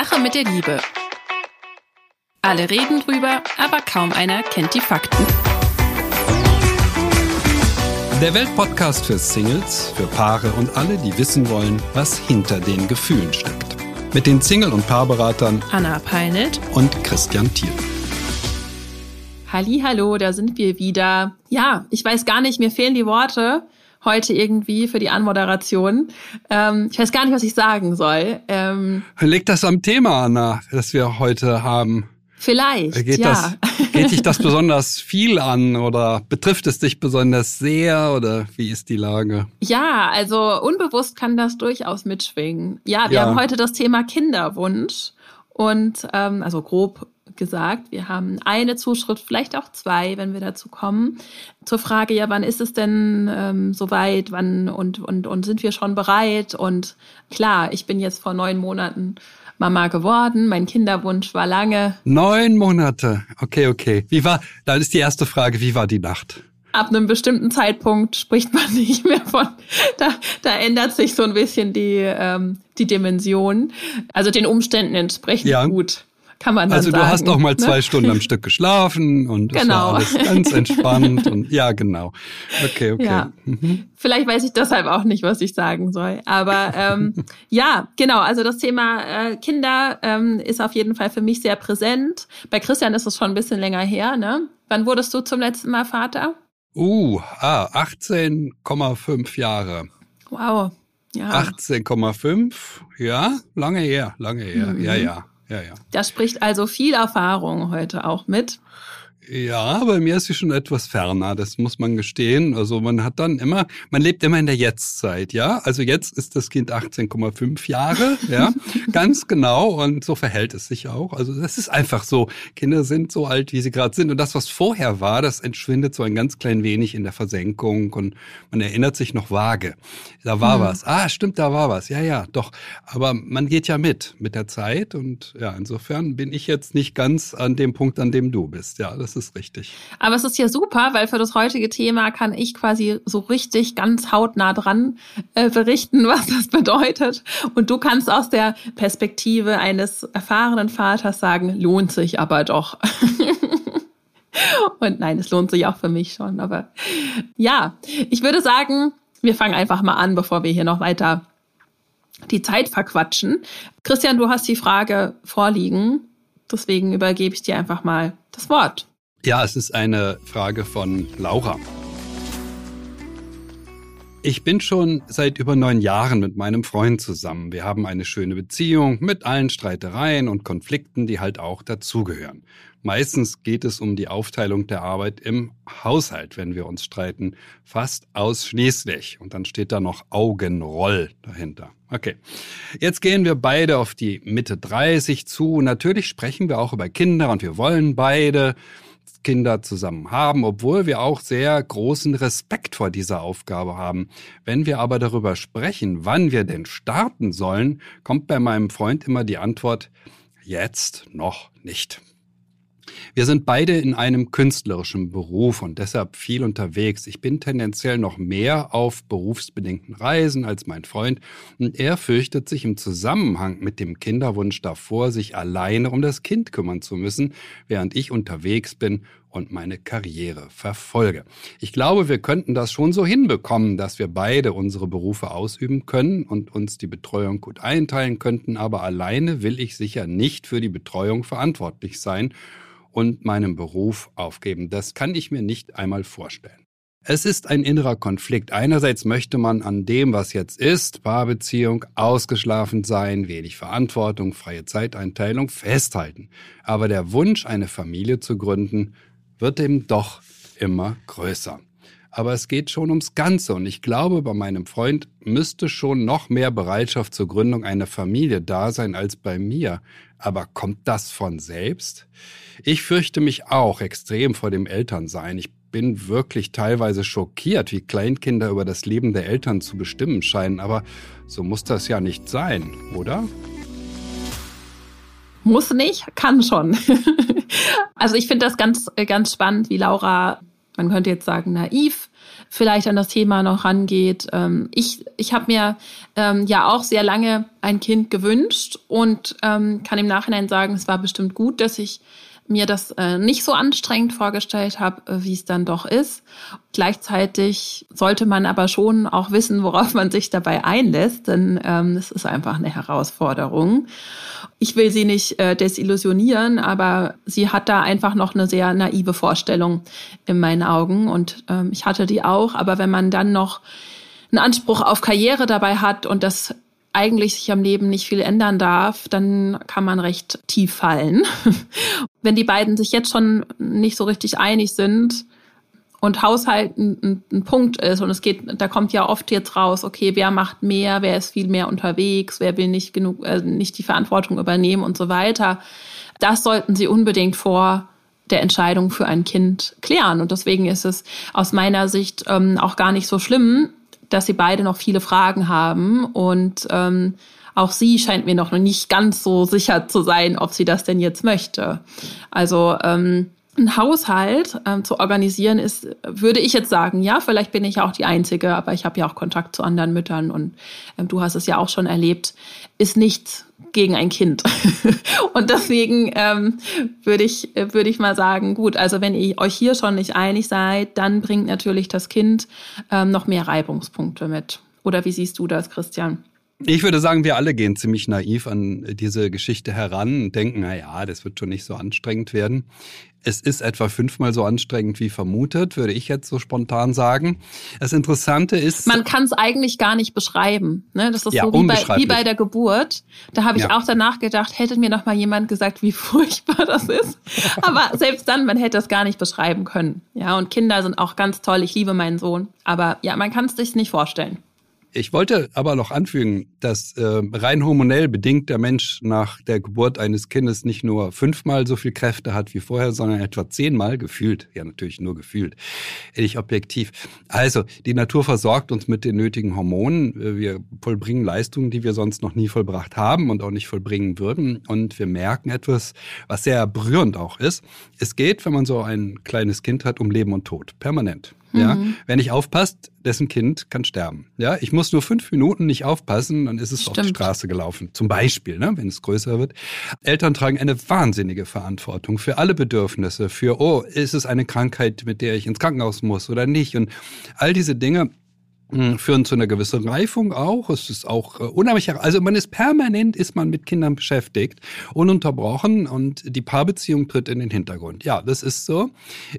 Sache mit der Liebe. Alle reden drüber, aber kaum einer kennt die Fakten. Der Weltpodcast für Singles, für Paare und alle, die wissen wollen, was hinter den Gefühlen steckt. Mit den Single- und Paarberatern Anna Peinelt und Christian Thiel. Hallo, da sind wir wieder. Ja, ich weiß gar nicht, mir fehlen die Worte heute irgendwie für die Anmoderation. Ähm, ich weiß gar nicht, was ich sagen soll. Ähm, Leg das am Thema, Anna, das wir heute haben. Vielleicht, geht ja. Das, geht dich das besonders viel an oder betrifft es dich besonders sehr oder wie ist die Lage? Ja, also unbewusst kann das durchaus mitschwingen. Ja, wir Ja. haben heute das Thema Kinderwunsch und ähm, also grob gesagt, wir haben eine Zuschrift, vielleicht auch zwei, wenn wir dazu kommen, zur Frage, ja, wann ist es denn ähm, soweit, wann und, und, und sind wir schon bereit? Und klar, ich bin jetzt vor neun Monaten Mama geworden, mein Kinderwunsch war lange Neun Monate. Okay, okay. Wie war, dann ist die erste Frage, wie war die Nacht? ab einem bestimmten Zeitpunkt spricht man nicht mehr von, da, da ändert sich so ein bisschen die, ähm, die Dimension. Also den Umständen entsprechend Ja. gut, kann man dann Also sagen. du hast noch mal ne? zwei Stunden am Stück geschlafen und es Genau. war alles ganz entspannt und ja, genau. Okay, okay. Ja. Mhm. Vielleicht weiß ich deshalb auch nicht, was ich sagen soll. Aber ähm, ja, genau. Also das Thema äh, Kinder ähm, ist auf jeden Fall für mich sehr präsent. Bei Christian ist es schon ein bisschen länger her. Ne? Wann wurdest du zum letzten Mal Vater? Uh, ah, 18,5 Jahre. Wow. Ja. 18,5, ja, lange her, lange her. Mhm. Ja, ja, ja, ja. Da spricht also viel Erfahrung heute auch mit. Ja, bei mir ist sie schon etwas ferner, das muss man gestehen. Also man hat dann immer, man lebt immer in der Jetztzeit, ja. Also jetzt ist das Kind 18,5 Jahre, ja, ganz genau. Und so verhält es sich auch. Also das ist einfach so. Kinder sind so alt, wie sie gerade sind. Und das, was vorher war, das entschwindet so ein ganz klein wenig in der Versenkung und man erinnert sich noch vage. Da war Mhm. was. Ah, stimmt, da war was. Ja, ja, doch. Aber man geht ja mit, mit der Zeit. Und ja, insofern bin ich jetzt nicht ganz an dem Punkt, an dem du bist. Ja, das ist richtig. Aber es ist ja super, weil für das heutige Thema kann ich quasi so richtig ganz hautnah dran äh, berichten, was das bedeutet. Und du kannst aus der Perspektive eines erfahrenen Vaters sagen, lohnt sich aber doch. Und nein, es lohnt sich auch für mich schon. Aber ja, ich würde sagen, wir fangen einfach mal an, bevor wir hier noch weiter die Zeit verquatschen. Christian, du hast die Frage vorliegen. Deswegen übergebe ich dir einfach mal das Wort. Ja, es ist eine Frage von Laura. Ich bin schon seit über neun Jahren mit meinem Freund zusammen. Wir haben eine schöne Beziehung mit allen Streitereien und Konflikten, die halt auch dazugehören. Meistens geht es um die Aufteilung der Arbeit im Haushalt, wenn wir uns streiten. Fast ausschließlich. Und dann steht da noch Augenroll dahinter. Okay. Jetzt gehen wir beide auf die Mitte 30 zu. Natürlich sprechen wir auch über Kinder und wir wollen beide Kinder zusammen haben, obwohl wir auch sehr großen Respekt vor dieser Aufgabe haben. Wenn wir aber darüber sprechen, wann wir denn starten sollen, kommt bei meinem Freund immer die Antwort, jetzt noch nicht. Wir sind beide in einem künstlerischen Beruf und deshalb viel unterwegs. Ich bin tendenziell noch mehr auf berufsbedingten Reisen als mein Freund und er fürchtet sich im Zusammenhang mit dem Kinderwunsch davor, sich alleine um das Kind kümmern zu müssen, während ich unterwegs bin und meine Karriere verfolge. Ich glaube, wir könnten das schon so hinbekommen, dass wir beide unsere Berufe ausüben können und uns die Betreuung gut einteilen könnten, aber alleine will ich sicher nicht für die Betreuung verantwortlich sein und meinen Beruf aufgeben. Das kann ich mir nicht einmal vorstellen. Es ist ein innerer Konflikt. Einerseits möchte man an dem, was jetzt ist, Paarbeziehung, ausgeschlafen sein, wenig Verantwortung, freie Zeiteinteilung, festhalten. Aber der Wunsch, eine Familie zu gründen, wird eben doch immer größer. Aber es geht schon ums Ganze und ich glaube, bei meinem Freund müsste schon noch mehr Bereitschaft zur Gründung einer Familie da sein als bei mir. Aber kommt das von selbst? Ich fürchte mich auch extrem vor dem Elternsein. Ich bin wirklich teilweise schockiert, wie Kleinkinder über das Leben der Eltern zu bestimmen scheinen. Aber so muss das ja nicht sein, oder? Muss nicht, kann schon. also ich finde das ganz, ganz spannend, wie Laura man könnte jetzt sagen, naiv vielleicht an das Thema noch rangeht. Ähm, ich ich habe mir ähm, ja auch sehr lange ein Kind gewünscht und ähm, kann im Nachhinein sagen, es war bestimmt gut, dass ich mir das äh, nicht so anstrengend vorgestellt habe, äh, wie es dann doch ist. Gleichzeitig sollte man aber schon auch wissen, worauf man sich dabei einlässt, denn ähm, es ist einfach eine Herausforderung. Ich will sie nicht äh, desillusionieren, aber sie hat da einfach noch eine sehr naive Vorstellung in meinen Augen und ähm, ich hatte die auch. Aber wenn man dann noch einen Anspruch auf Karriere dabei hat und das eigentlich sich am Leben nicht viel ändern darf, dann kann man recht tief fallen. Wenn die beiden sich jetzt schon nicht so richtig einig sind und Haushalt ein, ein, Punkt ist und es geht, da kommt ja oft jetzt raus, okay, wer macht mehr, wer ist viel mehr unterwegs, wer will nicht genug, äh, nicht die Verantwortung übernehmen und so weiter. Das sollten sie unbedingt vor der Entscheidung für ein Kind klären. Und deswegen ist es aus meiner Sicht ähm, auch gar nicht so schlimm, dass sie beide noch viele Fragen haben und ähm, auch sie scheint mir noch nicht ganz so sicher zu sein, ob sie das denn jetzt möchte. Also ähm, ein Haushalt ähm, zu organisieren ist, würde ich jetzt sagen, ja, vielleicht bin ich ja auch die Einzige, aber ich habe ja auch Kontakt zu anderen Müttern und ähm, du hast es ja auch schon erlebt, ist nicht gegen ein Kind. und deswegen ähm, würde ich, würde ich mal sagen, gut, also wenn ihr euch hier schon nicht einig seid, dann bringt natürlich das Kind ähm, noch mehr Reibungspunkte mit. Oder wie siehst du das, Christian? Ich würde sagen, wir alle gehen ziemlich naiv an diese Geschichte heran und denken, na ja, das wird schon nicht so anstrengend werden. Es ist etwa fünfmal so anstrengend wie vermutet, würde ich jetzt so spontan sagen. Das Interessante ist. Man kann es eigentlich gar nicht beschreiben. Ne? Das ist ja, so wie bei, wie bei der Geburt. Da habe ich ja. auch danach gedacht, hätte mir noch mal jemand gesagt, wie furchtbar das ist. Aber selbst dann, man hätte es gar nicht beschreiben können. Ja, und Kinder sind auch ganz toll. Ich liebe meinen Sohn. Aber ja, man kann es sich nicht vorstellen. Ich wollte aber noch anfügen, dass äh, rein hormonell bedingt der Mensch nach der Geburt eines Kindes nicht nur fünfmal so viel Kräfte hat wie vorher, sondern etwa zehnmal gefühlt. Ja, natürlich nur gefühlt, nicht objektiv. Also, die Natur versorgt uns mit den nötigen Hormonen. Wir vollbringen Leistungen, die wir sonst noch nie vollbracht haben und auch nicht vollbringen würden. Und wir merken etwas, was sehr berührend auch ist. Es geht, wenn man so ein kleines Kind hat, um Leben und Tod. Permanent. Ja, mhm. wer nicht aufpasst, dessen Kind kann sterben. Ja, ich muss nur fünf Minuten nicht aufpassen, dann ist es Stimmt. auf die Straße gelaufen. Zum Beispiel, ne, wenn es größer wird. Eltern tragen eine wahnsinnige Verantwortung für alle Bedürfnisse, für, oh, ist es eine Krankheit, mit der ich ins Krankenhaus muss oder nicht? Und all diese Dinge führen zu einer gewissen Reifung auch. Es ist auch äh, unheimlich, also man ist permanent, ist man mit Kindern beschäftigt, ununterbrochen und die Paarbeziehung tritt in den Hintergrund. Ja, das ist so.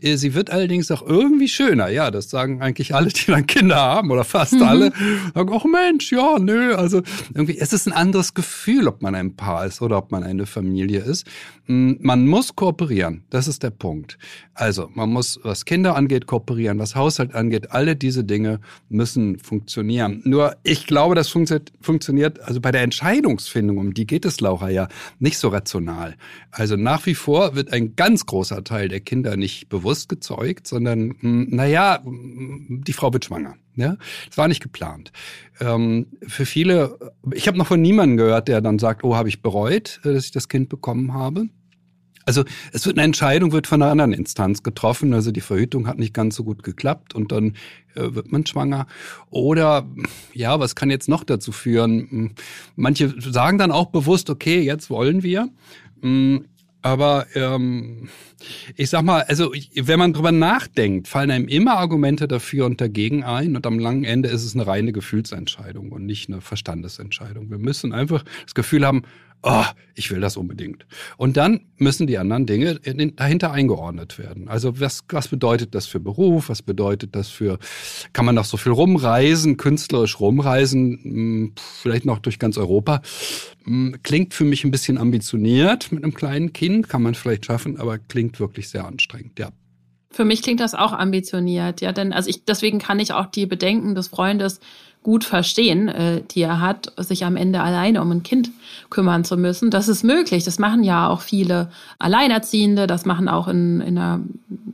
Äh, sie wird allerdings auch irgendwie schöner. Ja, das sagen eigentlich alle, die dann Kinder haben oder fast mhm. alle. Sagen, ach Mensch, ja, nö. Also irgendwie, es ist ein anderes Gefühl, ob man ein Paar ist oder ob man eine Familie ist. Hm, man muss kooperieren. Das ist der Punkt. Also, man muss, was Kinder angeht, kooperieren, was Haushalt angeht, alle diese Dinge müssen müssen funktionieren. Nur ich glaube, das funktioniert, also bei der Entscheidungsfindung, um die geht es Laura ja, nicht so rational. Also nach wie vor wird ein ganz großer Teil der Kinder nicht bewusst gezeugt, sondern, hm, naja, die Frau wird schwanger. Ja, das war nicht geplant. Ähm, für viele, ich habe noch von niemandem gehört, der dann sagt, oh, habe ich bereut, äh, dass ich das Kind bekommen habe. Also es wird eine Entscheidung wird von einer anderen Instanz getroffen. Also die Verhütung hat nicht ganz so gut geklappt und dann äh, wird man schwanger. Oder ja, was kann jetzt noch dazu führen? Hm, manche sagen dann auch bewusst, okay, jetzt wollen wir. Hm, aber ähm, ich sag mal, also wenn man drüber nachdenkt, fallen einem immer Argumente dafür und dagegen ein und am langen Ende ist es eine reine Gefühlsentscheidung und nicht eine Verstandesentscheidung. Wir müssen einfach das Gefühl haben, oh, ich will das unbedingt. Und dann müssen die anderen Dinge dahinter eingeordnet werden. Also was, was bedeutet das für Beruf? Was bedeutet das für, kann man noch so viel rumreisen, künstlerisch rumreisen, hm, vielleicht noch durch ganz Europa? Hm, klingt für mich ein bisschen ambitioniert mit einem kleinen Kind, kann man vielleicht schaffen, aber klingt wirklich sehr anstrengend, ja. Für mich klingt das auch ambitioniert, ja, denn also ich deswegen kann ich auch die Bedenken des Freundes gut verstehen, äh, die er hat, sich am Ende alleine um ein Kind kümmern zu müssen. Das ist möglich. Das machen ja auch viele Alleinerziehende. Das machen auch in, in, einer,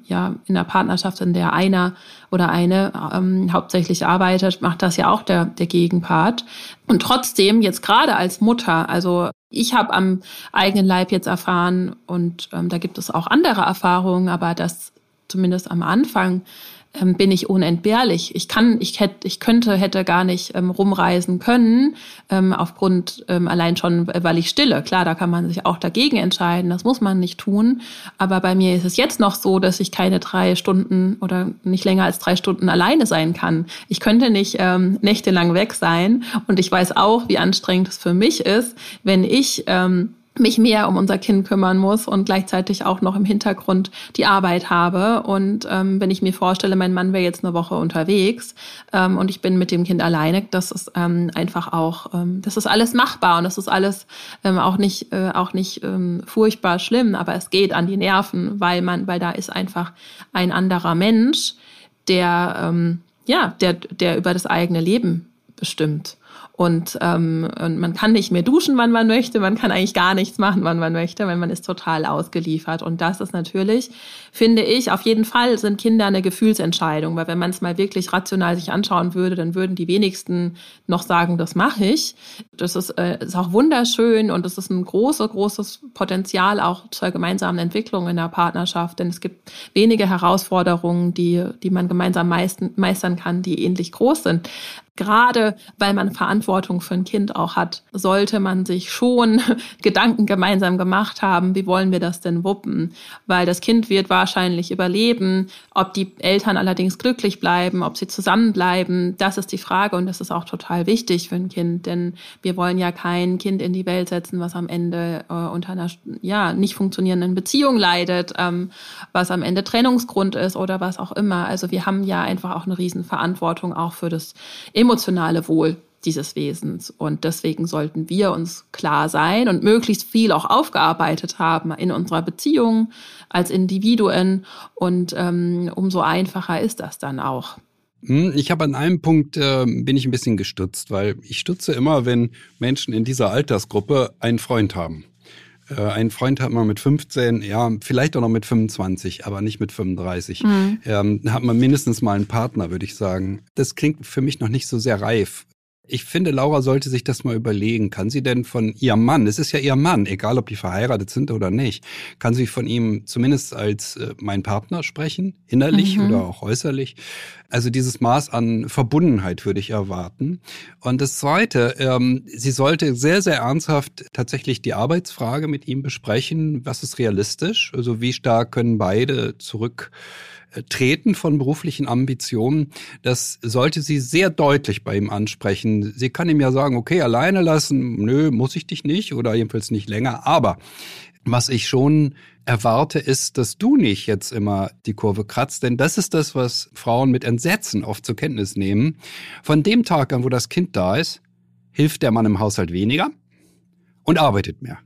ja, in einer Partnerschaft, in der einer oder eine ähm, hauptsächlich arbeitet, macht das ja auch der, der Gegenpart. Und trotzdem, jetzt gerade als Mutter, also ich habe am eigenen Leib jetzt erfahren und ähm, da gibt es auch andere Erfahrungen, aber dass zumindest am Anfang, ähm, bin ich unentbehrlich. Ich kann, ich hätte, ich könnte, hätte gar nicht ähm, rumreisen können, ähm, aufgrund ähm, allein schon, weil ich stille. Klar, da kann man sich auch dagegen entscheiden. Das muss man nicht tun. Aber bei mir ist es jetzt noch so, dass ich keine drei Stunden oder nicht länger als drei Stunden alleine sein kann. Ich könnte nicht ähm, nächtelang weg sein. Und ich weiß auch, wie anstrengend es für mich ist, wenn ich ähm, mich mehr um unser Kind kümmern muss und gleichzeitig auch noch im Hintergrund die Arbeit habe. Und ähm, wenn ich mir vorstelle, mein Mann wäre jetzt eine Woche unterwegs ähm, und ich bin mit dem Kind alleine, das ist ähm, einfach auch, ähm, das ist alles machbar und das ist alles ähm, auch nicht, äh, auch nicht ähm, furchtbar schlimm, aber es geht an die Nerven, weil man, weil da ist einfach ein anderer Mensch, der, ähm, ja, der, der über das eigene Leben bestimmt. Und, ähm, und man kann nicht mehr duschen, wann man möchte, man kann eigentlich gar nichts machen, wann man möchte, weil man ist total ausgeliefert. Und das ist natürlich, finde ich, auf jeden Fall sind Kinder eine Gefühlsentscheidung, weil wenn man es mal wirklich rational sich anschauen würde, dann würden die wenigsten noch sagen, das mache ich. Das ist, äh, ist auch wunderschön und es ist ein großes, großes Potenzial auch zur gemeinsamen Entwicklung in der Partnerschaft, denn es gibt wenige Herausforderungen, die, die man gemeinsam meistern kann, die ähnlich groß sind gerade weil man Verantwortung für ein Kind auch hat, sollte man sich schon Gedanken gemeinsam gemacht haben, wie wollen wir das denn wuppen? Weil das Kind wird wahrscheinlich überleben. Ob die Eltern allerdings glücklich bleiben, ob sie zusammenbleiben, das ist die Frage und das ist auch total wichtig für ein Kind, denn wir wollen ja kein Kind in die Welt setzen, was am Ende äh, unter einer ja nicht funktionierenden Beziehung leidet, ähm, was am Ende Trennungsgrund ist oder was auch immer. Also wir haben ja einfach auch eine Riesenverantwortung auch für das emotionale Wohl dieses Wesens. Und deswegen sollten wir uns klar sein und möglichst viel auch aufgearbeitet haben in unserer Beziehung als Individuen. Und ähm, umso einfacher ist das dann auch. Hm, ich habe an einem Punkt äh, bin ich ein bisschen gestützt, weil ich stütze immer, wenn Menschen in dieser Altersgruppe einen Freund haben. Äh, einen Freund hat man mit 15, ja, vielleicht auch noch mit 25, aber nicht mit 35. Mhm. Ähm, hat man mindestens mal einen Partner, würde ich sagen. Das klingt für mich noch nicht so sehr reif. Ich finde, Laura sollte sich das mal überlegen. Kann sie denn von ihrem Mann, es ist ja ihr Mann, egal ob die verheiratet sind oder nicht, kann sie von ihm zumindest als äh, mein Partner sprechen, innerlich mhm. oder auch äußerlich? Also dieses Maß an Verbundenheit würde ich erwarten. Und das Zweite, ähm, sie sollte sehr, sehr ernsthaft tatsächlich die Arbeitsfrage mit ihm besprechen. Was ist realistisch? Also wie stark können beide zurück Treten von beruflichen Ambitionen, das sollte sie sehr deutlich bei ihm ansprechen. Sie kann ihm ja sagen, okay, alleine lassen, nö, muss ich dich nicht oder jedenfalls nicht länger. Aber was ich schon erwarte, ist, dass du nicht jetzt immer die Kurve kratzt, denn das ist das, was Frauen mit Entsetzen oft zur Kenntnis nehmen. Von dem Tag an, wo das Kind da ist, hilft der Mann im Haushalt weniger und arbeitet mehr.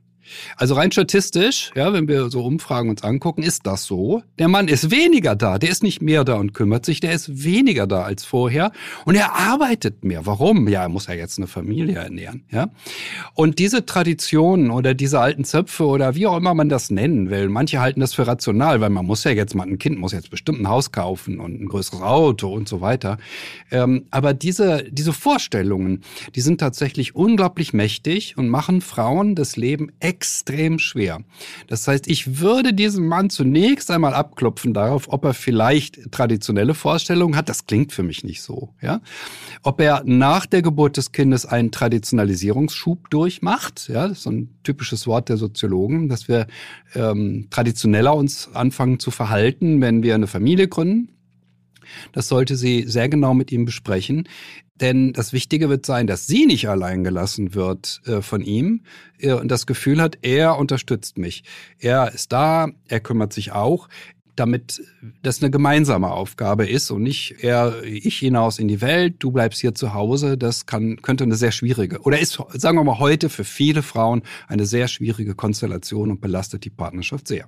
Also rein statistisch, ja, wenn wir so Umfragen uns angucken, ist das so. Der Mann ist weniger da, der ist nicht mehr da und kümmert sich, der ist weniger da als vorher und er arbeitet mehr. Warum? Ja, er muss ja jetzt eine Familie ernähren, ja. Und diese Traditionen oder diese alten Zöpfe oder wie auch immer man das nennen will, manche halten das für rational, weil man muss ja jetzt mal ein Kind muss jetzt bestimmt ein Haus kaufen und ein größeres Auto und so weiter. Ähm, aber diese diese Vorstellungen, die sind tatsächlich unglaublich mächtig und machen Frauen das Leben extrem schwer. Das heißt, ich würde diesen Mann zunächst einmal abklopfen darauf, ob er vielleicht traditionelle Vorstellungen hat. Das klingt für mich nicht so. Ja? Ob er nach der Geburt des Kindes einen Traditionalisierungsschub durchmacht. Ja, das ist so ein typisches Wort der Soziologen, dass wir ähm, traditioneller uns anfangen zu verhalten, wenn wir eine Familie gründen. Das sollte sie sehr genau mit ihm besprechen. Denn das Wichtige wird sein, dass sie nicht allein gelassen wird äh, von ihm äh, und das Gefühl hat, er unterstützt mich. Er ist da, er kümmert sich auch damit das eine gemeinsame Aufgabe ist und nicht er, ich hinaus in die Welt, du bleibst hier zu Hause, das kann, könnte eine sehr schwierige oder ist, sagen wir mal, heute für viele Frauen eine sehr schwierige Konstellation und belastet die Partnerschaft sehr.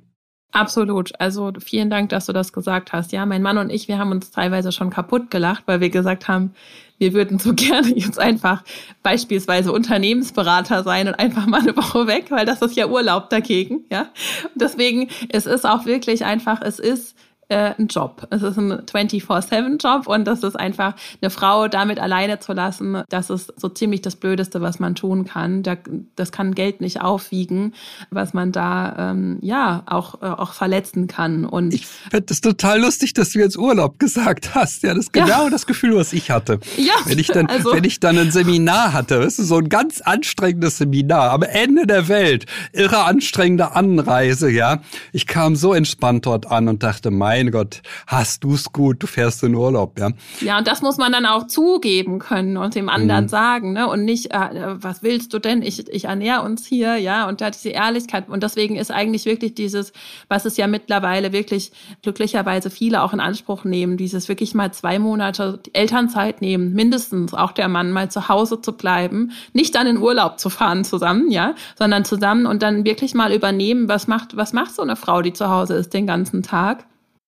Absolut. Also vielen Dank, dass du das gesagt hast. Ja, mein Mann und ich, wir haben uns teilweise schon kaputt gelacht, weil wir gesagt haben, wir würden so gerne jetzt einfach beispielsweise Unternehmensberater sein und einfach mal eine Woche weg, weil das ist ja Urlaub dagegen. Ja, und deswegen es ist auch wirklich einfach, es ist äh, ein Job. Es ist ein 24-7-Job und das ist einfach, eine Frau damit alleine zu lassen, das ist so ziemlich das Blödeste, was man tun kann. Da, das kann Geld nicht aufwiegen, was man da ähm, ja auch, äh, auch verletzen kann. Und ich finde das total lustig, dass du jetzt Urlaub gesagt hast. Ja, das ist genau ja. das Gefühl, was ich hatte. Ja, wenn ich dann, also, wenn ich dann ein Seminar hatte, weißt du, so ein ganz anstrengendes Seminar am Ende der Welt, irre anstrengende Anreise, ja. Ich kam so entspannt dort an und dachte, mein Gott, hast du's gut, du fährst in Urlaub, ja. Ja, und das muss man dann auch zugeben können und dem anderen mhm. sagen, ne? Und nicht, äh, was willst du denn? Ich, ich ernähre uns hier, ja, und da diese Ehrlichkeit. Und deswegen ist eigentlich wirklich dieses, was es ja mittlerweile wirklich glücklicherweise viele auch in Anspruch nehmen, dieses wirklich mal zwei Monate Elternzeit nehmen, mindestens auch der Mann mal zu Hause zu bleiben, nicht dann in Urlaub zu fahren zusammen, ja, sondern zusammen und dann wirklich mal übernehmen, was macht, was macht so eine Frau, die zu Hause ist den ganzen Tag?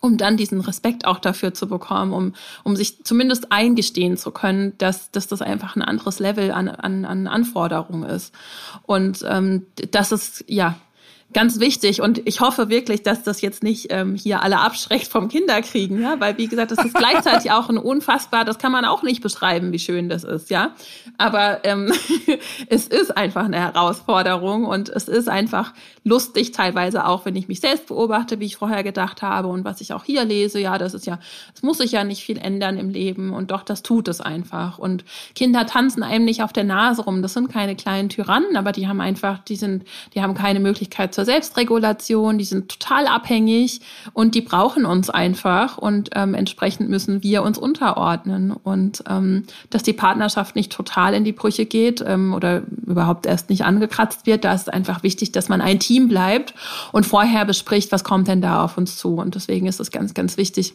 Um dann diesen Respekt auch dafür zu bekommen, um, um sich zumindest eingestehen zu können, dass, dass das einfach ein anderes Level an, an, an Anforderungen ist. Und ähm, das ist, ja, ganz wichtig. Und ich hoffe wirklich, dass das jetzt nicht ähm, hier alle abschreckt vom Kinderkriegen, ja, weil wie gesagt, das ist gleichzeitig auch ein unfassbar, das kann man auch nicht beschreiben, wie schön das ist, ja, aber ähm, es ist einfach eine Herausforderung und es ist einfach lustig teilweise auch, wenn ich mich selbst beobachte, wie ich vorher gedacht habe und was ich auch hier lese, ja, das ist ja, es muss sich ja nicht viel ändern im Leben und doch, das tut es einfach. Und Kinder tanzen einem nicht auf der Nase rum, das sind keine kleinen Tyrannen, aber die haben einfach, die sind, die haben keine Möglichkeit zur Selbstregulation, die sind total abhängig und die brauchen uns einfach und ähm, entsprechend müssen wir uns unterordnen und ähm, dass die Partnerschaft nicht total in die Brüche geht ähm, oder überhaupt erst nicht angekratzt wird, da ist einfach wichtig, dass man ein Team bleibt und vorher bespricht, was kommt denn da auf uns zu und deswegen ist es ganz, ganz wichtig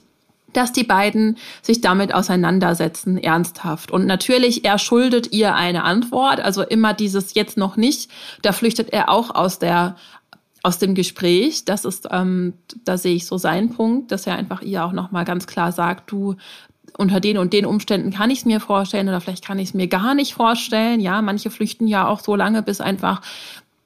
dass die beiden sich damit auseinandersetzen, ernsthaft. Und natürlich, er schuldet ihr eine Antwort, also immer dieses jetzt noch nicht. Da flüchtet er auch aus der aus dem Gespräch, das ist, ähm, da sehe ich so seinen Punkt, dass er einfach ihr auch nochmal ganz klar sagt, du, unter den und den Umständen kann ich es mir vorstellen oder vielleicht kann ich es mir gar nicht vorstellen. Ja, manche flüchten ja auch so lange, bis einfach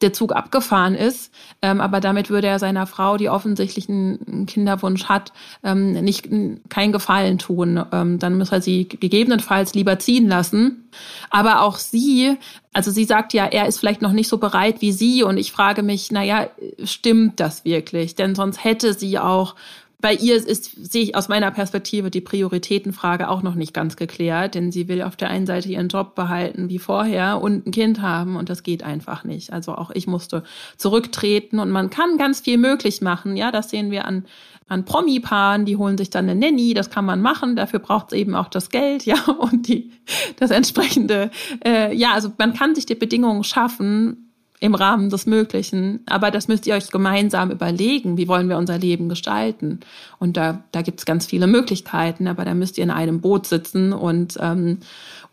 der Zug abgefahren ist. Ähm, aber damit würde er seiner Frau, die offensichtlich einen Kinderwunsch hat, ähm, nicht keinen Gefallen tun. Ähm, dann muss er sie gegebenenfalls lieber ziehen lassen. Aber auch sie, also sie sagt ja, er ist vielleicht noch nicht so bereit wie sie. Und ich frage mich, naja, stimmt das wirklich? Denn sonst hätte sie auch bei ihr ist, sehe ich aus meiner Perspektive die Prioritätenfrage auch noch nicht ganz geklärt, denn sie will auf der einen Seite ihren Job behalten wie vorher und ein Kind haben und das geht einfach nicht. Also auch ich musste zurücktreten und man kann ganz viel möglich machen. Ja, das sehen wir an, an Promi-Paaren, die holen sich dann eine Nanny, das kann man machen, dafür braucht es eben auch das Geld, ja, und die, das entsprechende, äh, ja, also man kann sich die Bedingungen schaffen, im Rahmen des Möglichen. Aber das müsst ihr euch gemeinsam überlegen, wie wollen wir unser Leben gestalten. Und da, da gibt es ganz viele Möglichkeiten, aber da müsst ihr in einem Boot sitzen und, ähm,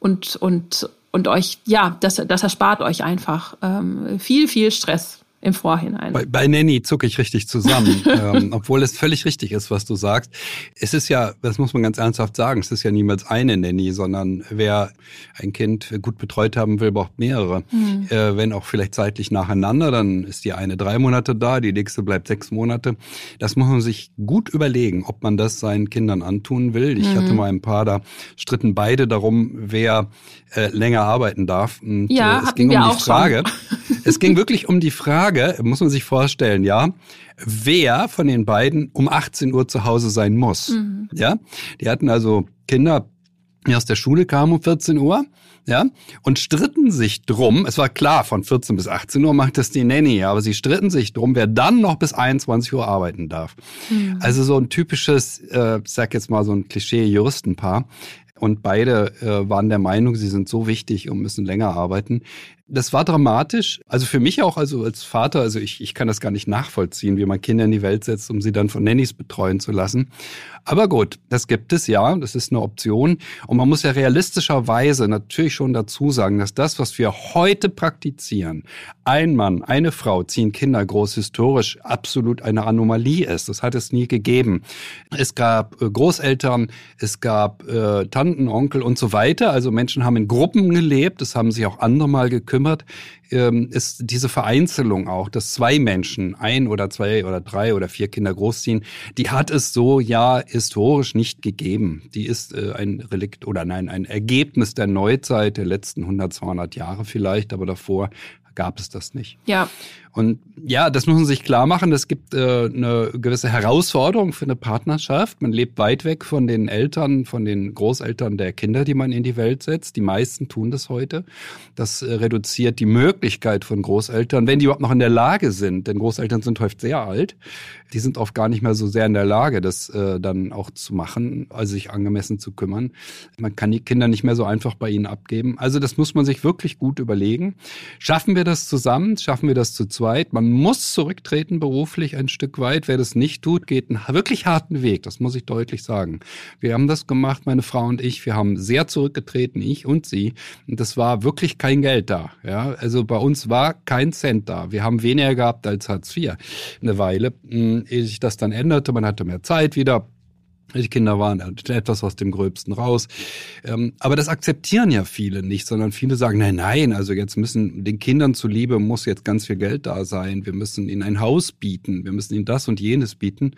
und, und, und euch, ja, das, das erspart euch einfach ähm, viel, viel Stress im Vorhinein. Bei, bei Nanny zucke ich richtig zusammen, ähm, obwohl es völlig richtig ist, was du sagst. Es ist ja, das muss man ganz ernsthaft sagen, es ist ja niemals eine Nanny, sondern wer ein Kind gut betreut haben will, braucht mehrere. Mhm. Äh, wenn auch vielleicht zeitlich nacheinander, dann ist die eine drei Monate da, die nächste bleibt sechs Monate. Das muss man sich gut überlegen, ob man das seinen Kindern antun will. Ich mhm. hatte mal ein paar, da stritten beide darum, wer äh, länger arbeiten darf. Und, ja, äh, es ging um die Frage. es ging wirklich um die Frage, muss man sich vorstellen, ja, wer von den beiden um 18 Uhr zu Hause sein muss. Mhm. Ja, die hatten also Kinder die aus der Schule kamen um 14 Uhr, ja, und stritten sich drum. Es war klar, von 14 bis 18 Uhr macht das die Nanny, aber sie stritten sich drum, wer dann noch bis 21 Uhr arbeiten darf. Mhm. Also so ein typisches, äh, sag jetzt mal so ein Klischee-Juristenpaar. Und beide äh, waren der Meinung, sie sind so wichtig und müssen länger arbeiten. Das war dramatisch. Also für mich auch, also als Vater, also ich, ich kann das gar nicht nachvollziehen, wie man Kinder in die Welt setzt, um sie dann von Nannies betreuen zu lassen. Aber gut, das gibt es ja, das ist eine Option. Und man muss ja realistischerweise natürlich schon dazu sagen, dass das, was wir heute praktizieren, ein Mann, eine Frau ziehen Kinder groß historisch absolut eine Anomalie ist. Das hat es nie gegeben. Es gab äh, Großeltern, es gab äh, Tanten, Onkel und so weiter. Also Menschen haben in Gruppen gelebt, es haben sich auch andere mal gekümmert ähm, ist diese Vereinzelung auch, dass zwei Menschen ein oder zwei oder drei oder vier Kinder großziehen, die hat es so ja historisch nicht gegeben. Die ist äh, ein Relikt oder nein, ein Ergebnis der Neuzeit der letzten 100, 200 Jahre vielleicht, aber davor gab es das nicht. Ja. Und ja, das muss man sich klar machen. Es gibt äh, eine gewisse Herausforderung für eine Partnerschaft. Man lebt weit weg von den Eltern, von den Großeltern der Kinder, die man in die Welt setzt. Die meisten tun das heute. Das äh, reduziert die Möglichkeit von Großeltern, wenn die überhaupt noch in der Lage sind, denn Großeltern sind häufig sehr alt, die sind oft gar nicht mehr so sehr in der Lage, das äh, dann auch zu machen, also sich angemessen zu kümmern. Man kann die Kinder nicht mehr so einfach bei ihnen abgeben. Also das muss man sich wirklich gut überlegen. Schaffen wir das zusammen? Schaffen wir das zu zweit? Man muss zurücktreten beruflich ein Stück weit. Wer das nicht tut, geht einen wirklich harten Weg. Das muss ich deutlich sagen. Wir haben das gemacht, meine Frau und ich. Wir haben sehr zurückgetreten, ich und sie. Und das war wirklich kein Geld da. Ja, also bei uns war kein Cent da. Wir haben weniger gehabt als Hartz IV eine Weile. Hm, ehe sich das dann änderte. Man hatte mehr Zeit wieder. Die Kinder waren etwas aus dem Gröbsten raus. Ähm, aber das akzeptieren ja viele nicht, sondern viele sagen, nein, nein, also jetzt müssen den Kindern zuliebe muss jetzt ganz viel Geld da sein. Wir müssen ihnen ein Haus bieten. Wir müssen ihnen das und jenes bieten.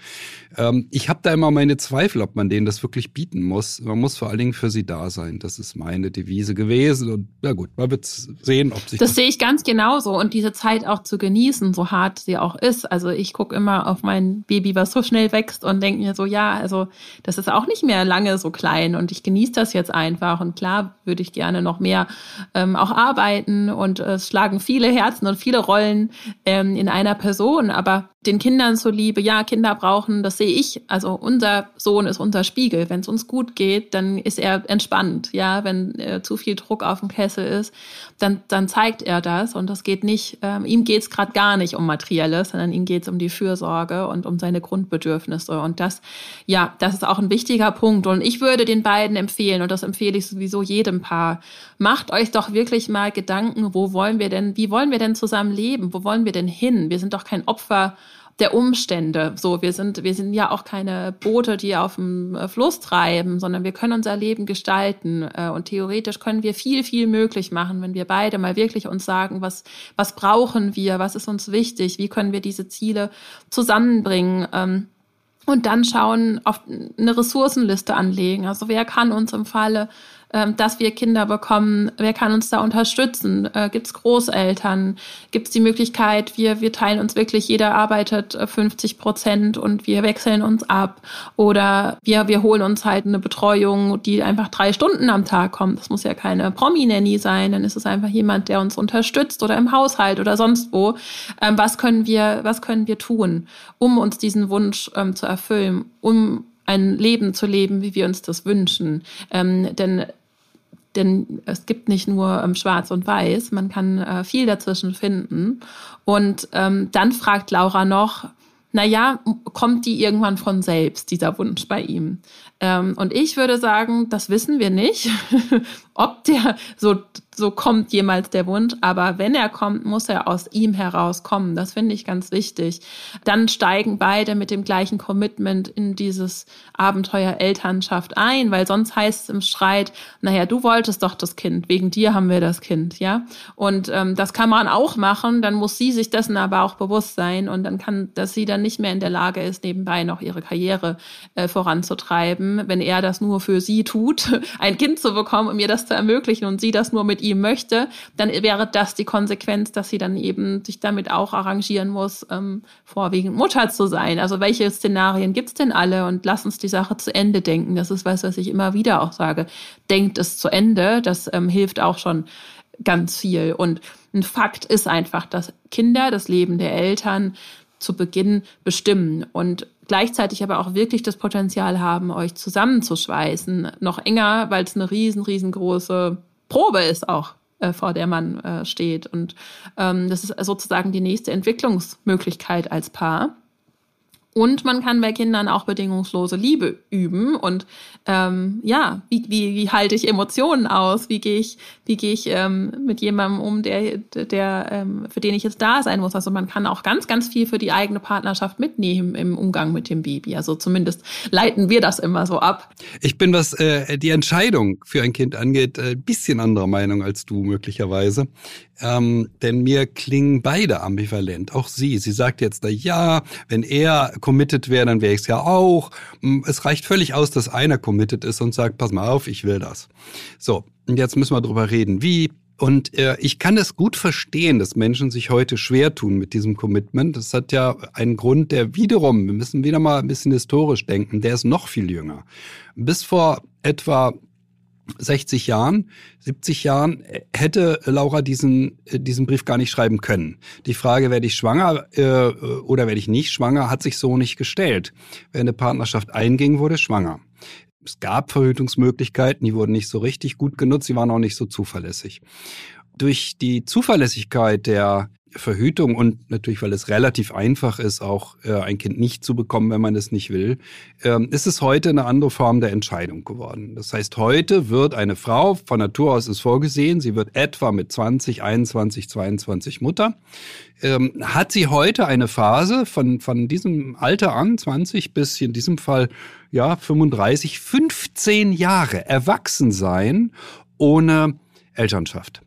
Ähm, ich habe da immer meine Zweifel, ob man denen das wirklich bieten muss. Man muss vor allen Dingen für sie da sein. Das ist meine Devise gewesen. Und ja gut, man wird sehen, ob sich das... Das sehe ich ganz genauso. Und diese Zeit auch zu genießen, so hart sie auch ist. Also ich gucke immer auf mein Baby, was so schnell wächst und denke mir so, ja, also das ist auch nicht mehr lange so klein und ich genieße das jetzt einfach. Und klar würde ich gerne noch mehr ähm, auch arbeiten und es schlagen viele Herzen und viele Rollen ähm, in einer Person. Aber den Kindern zuliebe, ja, Kinder brauchen, das sehe ich. Also unser Sohn ist unser Spiegel. Wenn es uns gut geht, dann ist er entspannt. Ja, wenn äh, zu viel Druck auf dem Kessel ist, dann, dann zeigt er das. Und das geht nicht, ähm, ihm geht es gerade gar nicht um Materielles, sondern ihm geht es um die Fürsorge und um seine Grundbedürfnisse. Und das, ja, das ist auch ein wichtiger Punkt. Und ich würde den beiden empfehlen, und das empfehle ich sowieso jedem Paar, macht euch doch wirklich mal Gedanken, wo wollen wir denn, wie wollen wir denn zusammen leben? Wo wollen wir denn hin? Wir sind doch kein Opfer der Umstände. So, wir sind, wir sind ja auch keine Boote, die auf dem äh, Fluss treiben, sondern wir können unser Leben gestalten. Äh, und theoretisch können wir viel, viel möglich machen, wenn wir beide mal wirklich uns sagen, was, was brauchen wir, was ist uns wichtig, wie können wir diese Ziele zusammenbringen. Und dann schauen, auf eine Ressourcenliste anlegen. Also wer kann uns im Falle dass wir Kinder bekommen. Wer kann uns da unterstützen? Äh, Gibt es Großeltern? Gibt es die Möglichkeit, wir, wir teilen uns wirklich, jeder arbeitet 50 äh, Prozent und wir wechseln uns ab. Oder wir, wir holen uns halt eine Betreuung, die einfach drei Stunden am Tag kommt. Das muss ja keine Promi-Nanny sein, dann ist es einfach jemand, der uns unterstützt oder im Haushalt oder sonst wo. Ähm, was können wir, was können wir tun, um uns diesen Wunsch ähm, zu erfüllen, um ein Leben zu leben, wie wir uns das wünschen. Ähm, denn denn es gibt nicht nur ähm, Schwarz und Weiß, man kann äh, viel dazwischen finden. Und ähm, dann fragt Laura noch, na ja, kommt die irgendwann von selbst, dieser Wunsch bei ihm? Ähm, und ich würde sagen, das wissen wir nicht, ob der so so kommt jemals der Wunsch, aber wenn er kommt, muss er aus ihm herauskommen. Das finde ich ganz wichtig. Dann steigen beide mit dem gleichen Commitment in dieses Abenteuer Elternschaft ein, weil sonst heißt es im Streit, naja, du wolltest doch das Kind, wegen dir haben wir das Kind, ja. Und ähm, das kann man auch machen, dann muss sie sich dessen aber auch bewusst sein und dann kann, dass sie dann nicht mehr in der Lage ist, nebenbei noch ihre Karriere äh, voranzutreiben, wenn er das nur für sie tut, ein Kind zu bekommen, um ihr das zu ermöglichen und sie das nur mit ihm möchte, dann wäre das die Konsequenz, dass sie dann eben sich damit auch arrangieren muss, ähm, vorwiegend Mutter zu sein. Also welche Szenarien gibt's denn alle? Und lass uns die Sache zu Ende denken. Das ist was, was ich immer wieder auch sage. Denkt es zu Ende. Das ähm, hilft auch schon ganz viel. Und ein Fakt ist einfach, dass Kinder das Leben der Eltern zu Beginn bestimmen und gleichzeitig aber auch wirklich das Potenzial haben, euch zusammenzuschweißen, noch enger, weil es eine riesen, riesengroße Probe ist auch, äh, vor der man äh, steht. Und ähm, das ist sozusagen die nächste Entwicklungsmöglichkeit als Paar. Und man kann bei Kindern auch bedingungslose Liebe üben. Und ähm, ja, wie, wie, wie halte ich Emotionen aus? Wie gehe ich, wie gehe ich ähm, mit jemandem um, der, der, ähm, für den ich jetzt da sein muss? Also man kann auch ganz, ganz viel für die eigene Partnerschaft mitnehmen im Umgang mit dem Baby. Also zumindest leiten wir das immer so ab. Ich bin, was äh, die Entscheidung für ein Kind angeht, ein äh, bisschen anderer Meinung als du möglicherweise. Ähm, denn mir klingen beide ambivalent. Auch sie. Sie sagt jetzt, na ja, wenn er committed wäre, dann wäre ich es ja auch. Hm, es reicht völlig aus, dass einer committed ist und sagt, pass mal auf, ich will das. So, und jetzt müssen wir drüber reden. Wie? Und äh, ich kann es gut verstehen, dass Menschen sich heute schwer tun mit diesem Commitment. Das hat ja einen Grund, der wiederum, wir müssen wieder mal ein bisschen historisch denken, der ist noch viel jünger. Bis vor etwa 60 Jahren, 70 Jahren äh, hätte Laura diesen, äh, diesen Brief gar nicht schreiben können. Die Frage, werde ich schwanger äh, oder werde ich nicht schwanger, hat sich so nicht gestellt. Wer eine Partnerschaft einging, wurde schwanger. Es gab Verhütungsmöglichkeiten, die wurden nicht so richtig gut genutzt, sie waren auch nicht so zuverlässig. Durch die Zuverlässigkeit der Verhütung und natürlich, weil es relativ einfach ist, auch äh, ein Kind nicht zu bekommen, wenn man es nicht will, ähm, ist es heute eine andere Form der Entscheidung geworden. Das heißt, heute wird eine Frau, von Natur aus ist vorgesehen, sie wird etwa mit 20, 21, 22 Mutter, ähm, hat sie heute eine Phase von, von diesem Alter an, 20 bis in diesem Fall, ja, 35, 15 Jahre erwachsen sein ohne Elternschaft.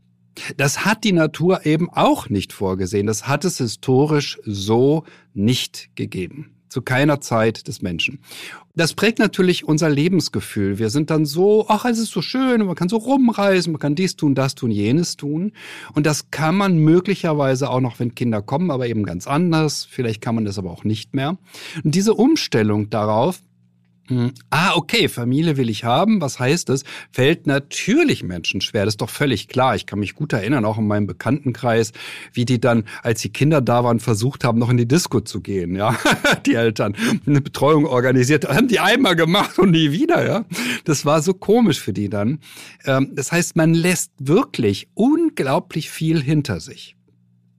Das hat die Natur eben auch nicht vorgesehen. Das hat es historisch so nicht gegeben. Zu keiner Zeit des Menschen. Das prägt natürlich unser Lebensgefühl. Wir sind dann so, ach, es ist so schön, man kann so rumreisen, man kann dies tun, das tun, jenes tun. Und das kann man möglicherweise auch noch, wenn Kinder kommen, aber eben ganz anders. Vielleicht kann man das aber auch nicht mehr. Und diese Umstellung darauf. Ah, okay, Familie will ich haben. Was heißt das? Fällt natürlich Menschen schwer. Das ist doch völlig klar. Ich kann mich gut erinnern, auch in meinem Bekanntenkreis, wie die dann, als die Kinder da waren, versucht haben, noch in die Disco zu gehen. Ja, die Eltern eine Betreuung organisiert, haben die einmal gemacht und nie wieder. Ja, das war so komisch für die dann. Ähm, das heißt, man lässt wirklich unglaublich viel hinter sich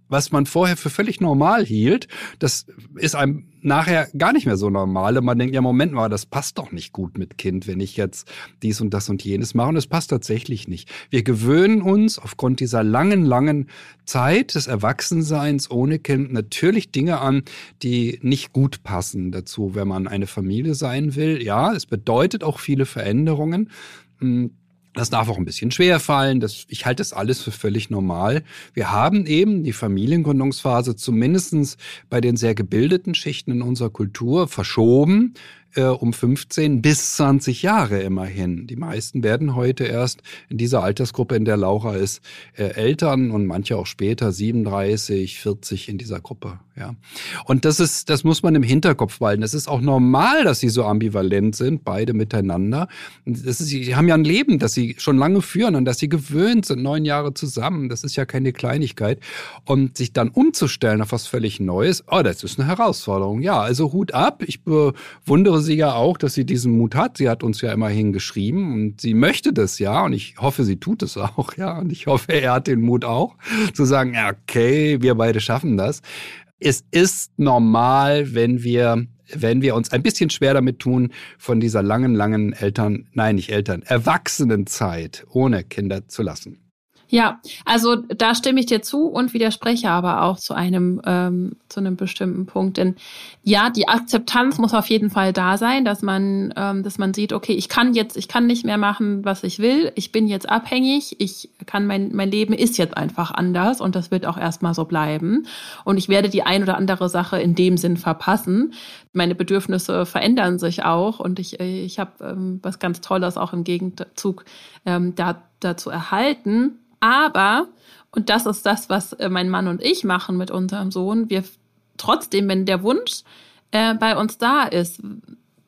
was man vorher für völlig normal hielt, das ist einem nachher gar nicht mehr so normal. Und man denkt, ja, Moment mal, das passt doch nicht gut mit Kind, wenn ich jetzt dies und das und jenes mache. Und es passt tatsächlich nicht. Wir gewöhnen uns aufgrund dieser langen, langen Zeit des Erwachsenseins ohne Kind natürlich Dinge an, die nicht gut passen dazu, wenn man eine Familie sein will. Ja, es bedeutet auch viele Veränderungen. Das darf auch ein bisschen schwer fallen. Das, ich halte das alles für völlig normal. Wir haben eben die Familiengründungsphase zumindestens bei den sehr gebildeten Schichten in unserer Kultur verschoben äh, um 15 bis 20 Jahre immerhin. Die meisten werden heute erst in dieser Altersgruppe, in der Laura ist, äh, Eltern und manche auch später 37, 40 in dieser Gruppe. Ja. Und das ist, das muss man im Hinterkopf behalten. Es ist auch normal, dass sie so ambivalent sind, beide miteinander. Das ist, sie haben ja ein Leben, das sie schon lange führen und dass sie gewöhnt sind, neun Jahre zusammen. Das ist ja keine Kleinigkeit. Und sich dann umzustellen auf was völlig Neues, oh, das ist eine Herausforderung. Ja, also Hut ab. Ich bewundere sie ja auch, dass sie diesen Mut hat. Sie hat uns ja immerhin geschrieben und sie möchte das ja und ich hoffe, sie tut es auch, ja. Und ich hoffe, er hat den Mut auch, zu sagen, okay, wir beide schaffen das. Es ist normal, wenn wir wenn wir uns ein bisschen schwer damit tun, von dieser langen, langen Eltern, nein, nicht Eltern, Erwachsenenzeit ohne Kinder zu lassen. Ja, also da stimme ich dir zu und widerspreche aber auch zu einem ähm, zu einem bestimmten Punkt. Denn ja, die Akzeptanz muss auf jeden Fall da sein, dass man ähm, dass man sieht, okay, ich kann jetzt, ich kann nicht mehr machen, was ich will. Ich bin jetzt abhängig. Ich kann mein mein Leben ist jetzt einfach anders und das wird auch erstmal so bleiben. Und ich werde die ein oder andere Sache in dem Sinn verpassen. Meine Bedürfnisse verändern sich auch und ich ich habe ähm, was ganz Tolles auch im Gegenzug ähm, da dazu erhalten Aber, und das ist das, was äh, mein Mann und ich machen mit unserem Sohn, wir trotzdem, wenn der Wunsch äh, bei uns da ist,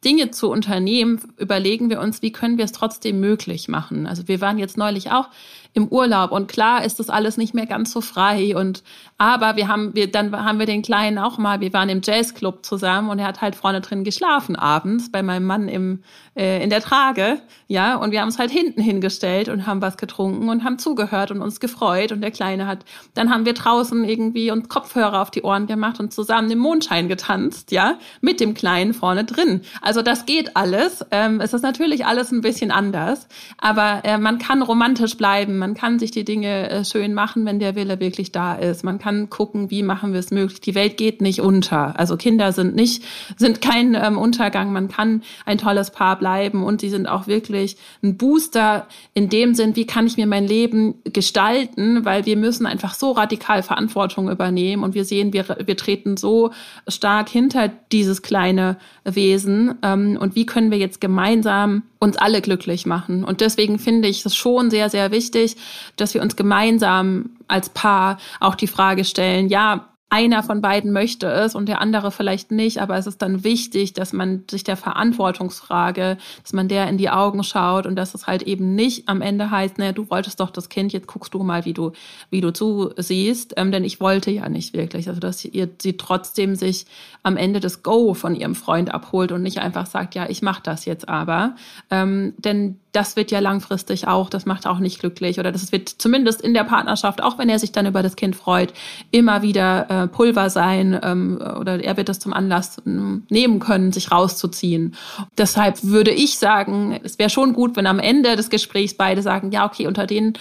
Dinge zu unternehmen, überlegen wir uns, wie können wir es trotzdem möglich machen. Also wir waren jetzt neulich auch im Urlaub. Und klar ist das alles nicht mehr ganz so frei. Und aber wir haben wir dann haben wir den kleinen auch mal, wir waren im Jazzclub zusammen und er hat halt vorne drin geschlafen abends bei meinem Mann im äh, in der Trage, ja, und wir haben uns halt hinten hingestellt und haben was getrunken und haben zugehört und uns gefreut. Und der kleine hat dann haben wir draußen irgendwie uns Kopfhörer auf die Ohren gemacht und zusammen im Mondschein getanzt, ja, mit dem kleinen vorne drin. Also das geht alles. Ähm, es ist natürlich alles ein bisschen anders, aber äh, man kann romantisch bleiben man kann sich die Dinge äh, schön machen, wenn der Wille wirklich da ist. Man kann gucken, wie machen wir es möglich. Die Welt geht nicht unter. Also Kinder sind nicht, sind kein ähm, Untergang. Man kann ein tolles Paar bleiben und sie sind auch wirklich ein Booster in dem Sinn, wie kann ich mir mein Leben gestalten, weil wir müssen einfach so radikal Verantwortung übernehmen und wir sehen, wir, wir treten so stark hinter dieses kleine Wesen ähm, und wie können wir jetzt gemeinsam uns alle glücklich machen. Und deswegen finde ich es schon sehr, sehr wichtig, dass wir uns gemeinsam als Paar auch die Frage stellen, ja, einer von beiden möchte es und der andere vielleicht nicht, aber es ist dann wichtig, dass man sich der Verantwortungsfrage, dass man der in die Augen schaut und dass es halt eben nicht am Ende heißt, naja, du wolltest doch das Kind, jetzt guckst du mal, wie du, wie du zusiehst, ähm, denn ich wollte ja nicht wirklich. Also, dass ihr, sie trotzdem sich am Ende das Go von ihrem Freund abholt und nicht einfach sagt, ja, ich mach das jetzt aber. Ähm, denn das wird ja langfristig auch, das macht auch nicht glücklich oder das wird zumindest in der Partnerschaft, auch wenn er sich dann über das Kind freut, immer wieder äh, Pulver sein ähm, oder er wird das zum Anlass nehmen können, sich rauszuziehen. Deshalb würde ich sagen, es wäre schon gut, wenn am Ende des Gesprächs beide sagen, ja, okay, unter den,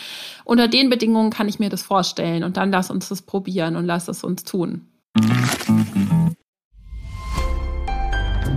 unter den Bedingungen kann ich mir das vorstellen und dann lass uns das probieren und lass es uns tun.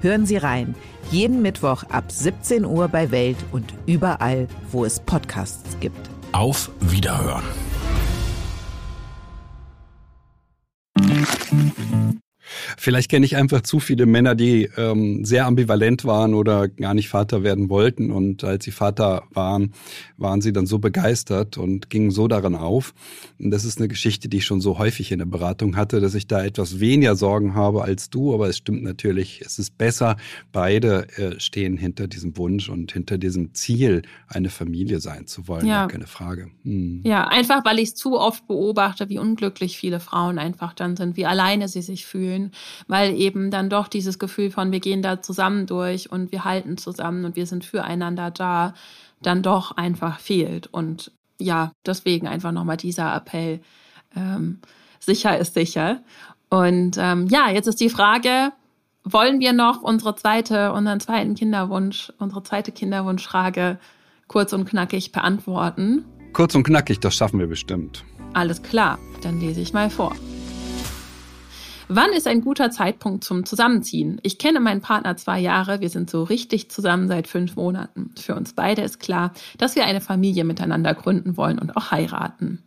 Hören Sie rein. Jeden Mittwoch ab 17 Uhr bei Welt und überall, wo es Podcasts gibt. Auf Wiederhören. Vielleicht kenne ich einfach zu viele Männer, die ähm, sehr ambivalent waren oder gar nicht Vater werden wollten. Und als sie Vater waren, waren sie dann so begeistert und gingen so daran auf. Und das ist eine Geschichte, die ich schon so häufig in der Beratung hatte, dass ich da etwas weniger Sorgen habe als du. Aber es stimmt natürlich, es ist besser. Beide äh, stehen hinter diesem Wunsch und hinter diesem Ziel, eine Familie sein zu wollen. Ja. Keine Frage. Hm. Ja, einfach weil ich es zu oft beobachte, wie unglücklich viele Frauen einfach dann sind, wie alleine sie sich fühlen weil eben dann doch dieses Gefühl von, wir gehen da zusammen durch und wir halten zusammen und wir sind füreinander da, dann doch einfach fehlt. Und ja, deswegen einfach nochmal dieser Appell, ähm, sicher ist sicher. Und ähm, ja, jetzt ist die Frage, wollen wir noch unsere zweite, unseren zweiten Kinderwunsch, unsere zweite Kinderwunschfrage kurz und knackig beantworten? Kurz und knackig, das schaffen wir bestimmt. Alles klar, dann lese ich mal vor. Wann ist ein guter Zeitpunkt zum Zusammenziehen? Ich kenne meinen Partner zwei Jahre, wir sind so richtig zusammen seit fünf Monaten. Für uns beide ist klar, dass wir eine Familie miteinander gründen wollen und auch heiraten.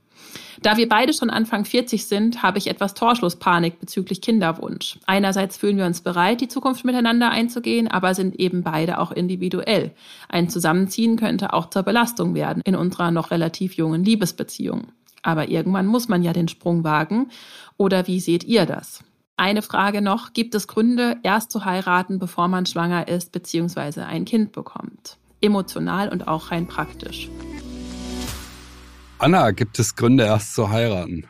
Da wir beide schon Anfang 40 sind, habe ich etwas Torschlusspanik bezüglich Kinderwunsch. Einerseits fühlen wir uns bereit, die Zukunft miteinander einzugehen, aber sind eben beide auch individuell. Ein Zusammenziehen könnte auch zur Belastung werden in unserer noch relativ jungen Liebesbeziehung. Aber irgendwann muss man ja den Sprung wagen. Oder wie seht ihr das? Eine Frage noch, gibt es Gründe, erst zu heiraten, bevor man schwanger ist bzw. ein Kind bekommt? Emotional und auch rein praktisch. Anna, gibt es Gründe, erst zu heiraten?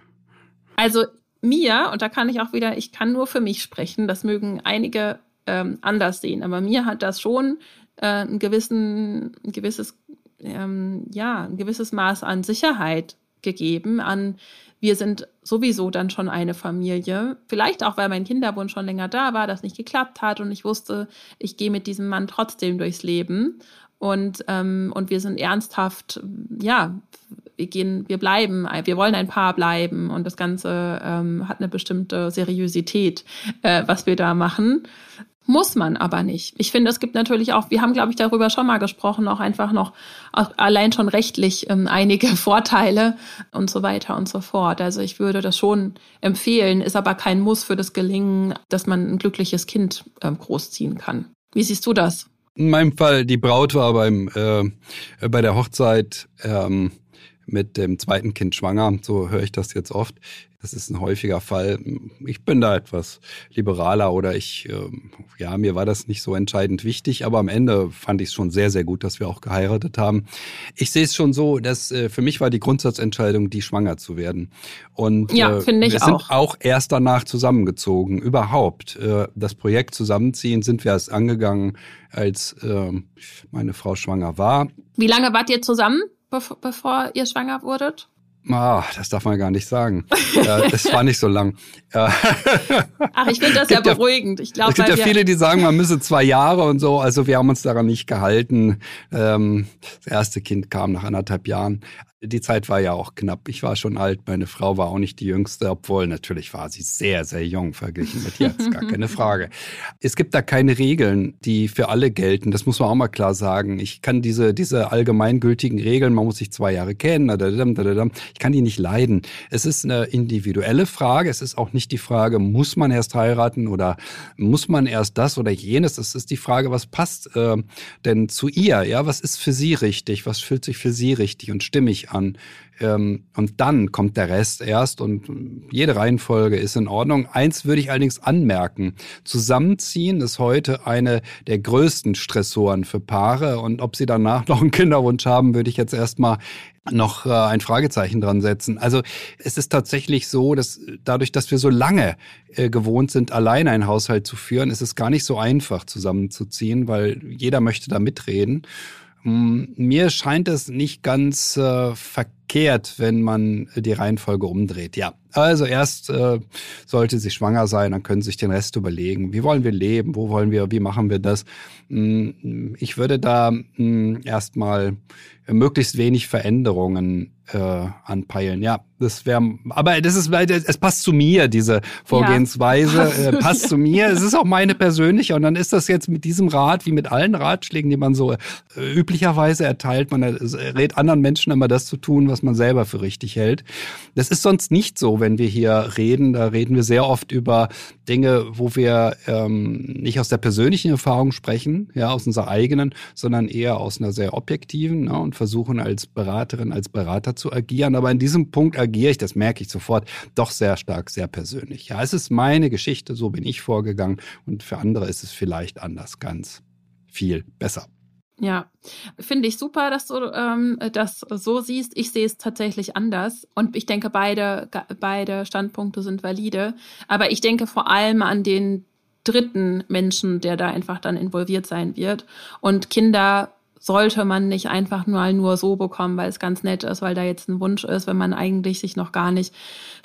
Also mir, und da kann ich auch wieder, ich kann nur für mich sprechen, das mögen einige ähm, anders sehen, aber mir hat das schon äh, ein, gewissen, ein gewisses, ähm, ja, ein gewisses Maß an Sicherheit gegeben, an wir sind sowieso dann schon eine Familie. Vielleicht auch, weil mein Kinderwunsch schon länger da war, das nicht geklappt hat und ich wusste, ich gehe mit diesem Mann trotzdem durchs Leben. Und, ähm, und wir sind ernsthaft, ja, wir gehen, wir bleiben, wir wollen ein Paar bleiben und das Ganze ähm, hat eine bestimmte Seriosität, äh, was wir da machen. Muss man aber nicht. Ich finde, es gibt natürlich auch, wir haben, glaube ich, darüber schon mal gesprochen, auch einfach noch auch allein schon rechtlich ähm, einige Vorteile und so weiter und so fort. Also ich würde das schon empfehlen, ist aber kein Muss für das Gelingen, dass man ein glückliches Kind ähm, großziehen kann. Wie siehst du das? In meinem Fall, die Braut war beim äh, bei der Hochzeit ähm, mit dem zweiten Kind schwanger, so höre ich das jetzt oft. Das ist ein häufiger Fall. Ich bin da etwas liberaler oder ich, ähm, ja, mir war das nicht so entscheidend wichtig, aber am Ende fand ich es schon sehr, sehr gut, dass wir auch geheiratet haben. Ich sehe es schon so, dass äh, für mich war die Grundsatzentscheidung, die schwanger zu werden. Und ja, äh, finde ich wir sind auch. auch erst danach zusammengezogen. Überhaupt. Äh, das Projekt Zusammenziehen sind wir erst angegangen, als äh, meine Frau schwanger war. Wie lange wart ihr zusammen, bevor ihr schwanger wurdet? Ah, das darf man gar nicht sagen. das war nicht so lang. Ach, ich finde das ja beruhigend. Ich glaube, es gibt ja viele, die sagen, man müsse zwei Jahre und so. Also wir haben uns daran nicht gehalten. Ähm, das erste Kind kam nach anderthalb Jahren die Zeit war ja auch knapp. Ich war schon alt, meine Frau war auch nicht die jüngste, obwohl natürlich war sie sehr, sehr jung verglichen mit jetzt, gar keine Frage. Es gibt da keine Regeln, die für alle gelten. Das muss man auch mal klar sagen. Ich kann diese, diese allgemeingültigen Regeln, man muss sich zwei Jahre kennen, ich kann die nicht leiden. Es ist eine individuelle Frage. Es ist auch nicht die Frage, muss man erst heiraten oder muss man erst das oder jenes. Es ist die Frage, was passt äh, denn zu ihr? Ja, was ist für sie richtig? Was fühlt sich für sie richtig und stimmig an. Ähm, und dann kommt der Rest erst und jede Reihenfolge ist in Ordnung. Eins würde ich allerdings anmerken. Zusammenziehen ist heute eine der größten Stressoren für Paare und ob sie danach noch einen Kinderwunsch haben, würde ich jetzt erstmal noch äh, ein Fragezeichen dran setzen. Also es ist tatsächlich so, dass dadurch, dass wir so lange äh, gewohnt sind, alleine einen Haushalt zu führen, ist es gar nicht so einfach zusammenzuziehen, weil jeder möchte da mitreden. Mir scheint es nicht ganz äh, verkehrt, wenn man die Reihenfolge umdreht. Ja, also erst äh, sollte sie schwanger sein, dann können Sie sich den Rest überlegen. Wie wollen wir leben? Wo wollen wir? Wie machen wir das? Hm, ich würde da hm, erstmal möglichst wenig Veränderungen äh, anpeilen. Ja, das wäre, aber das ist, es passt zu mir, diese Vorgehensweise, ja, äh, passt zu mir. Es ist auch meine persönliche und dann ist das jetzt mit diesem Rat, wie mit allen Ratschlägen, die man so äh, üblicherweise erteilt, man rät anderen Menschen immer das zu tun, was man selber für richtig hält. Das ist sonst nicht so, wenn wir hier reden. Da reden wir sehr oft über Dinge, wo wir ähm, nicht aus der persönlichen Erfahrung sprechen, ja, aus unserer eigenen, sondern eher aus einer sehr objektiven ne, und versuchen als Beraterin, als Berater zu agieren. Aber in diesem Punkt agiere ich, das merke ich sofort, doch sehr stark, sehr persönlich. Ja, es ist meine Geschichte, so bin ich vorgegangen und für andere ist es vielleicht anders ganz viel besser. Ja, finde ich super, dass du ähm, das so siehst. Ich sehe es tatsächlich anders und ich denke, beide, beide Standpunkte sind valide. Aber ich denke vor allem an den dritten Menschen, der da einfach dann involviert sein wird. Und Kinder sollte man nicht einfach mal nur so bekommen, weil es ganz nett ist, weil da jetzt ein Wunsch ist, wenn man eigentlich sich noch gar nicht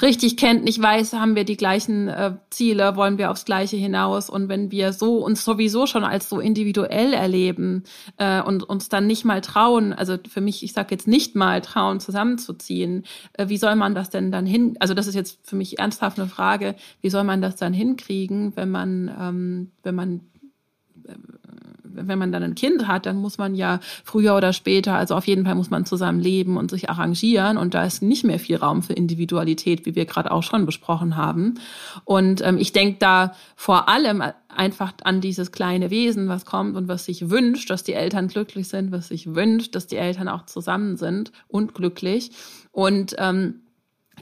richtig kennt, nicht weiß, haben wir die gleichen äh, Ziele, wollen wir aufs Gleiche hinaus und wenn wir so uns sowieso schon als so individuell erleben äh, und uns dann nicht mal trauen, also für mich, ich sage jetzt nicht mal trauen, zusammenzuziehen, äh, wie soll man das denn dann hin? Also das ist jetzt für mich ernsthaft eine Frage, wie soll man das dann hinkriegen, wenn man ähm, wenn man äh, wenn man dann ein Kind hat, dann muss man ja früher oder später, also auf jeden Fall muss man zusammen leben und sich arrangieren und da ist nicht mehr viel Raum für Individualität, wie wir gerade auch schon besprochen haben. Und ähm, ich denke da vor allem einfach an dieses kleine Wesen, was kommt und was sich wünscht, dass die Eltern glücklich sind, was sich wünscht, dass die Eltern auch zusammen sind und glücklich. Und ähm,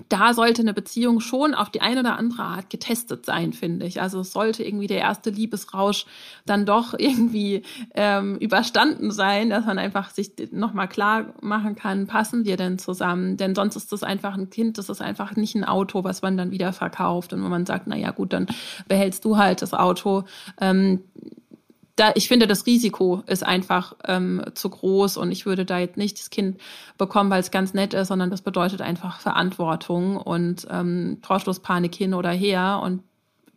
da sollte eine Beziehung schon auf die eine oder andere Art getestet sein, finde ich. Also es sollte irgendwie der erste Liebesrausch dann doch irgendwie ähm, überstanden sein, dass man einfach sich nochmal klar machen kann, passen wir denn zusammen? Denn sonst ist das einfach ein Kind, das ist einfach nicht ein Auto, was man dann wieder verkauft. Und wenn man sagt, na ja, gut, dann behältst du halt das Auto. Ähm, da, ich finde, das Risiko ist einfach ähm, zu groß und ich würde da jetzt nicht das Kind bekommen, weil es ganz nett ist, sondern das bedeutet einfach Verantwortung und ähm, Torschlusspanik hin oder her. Und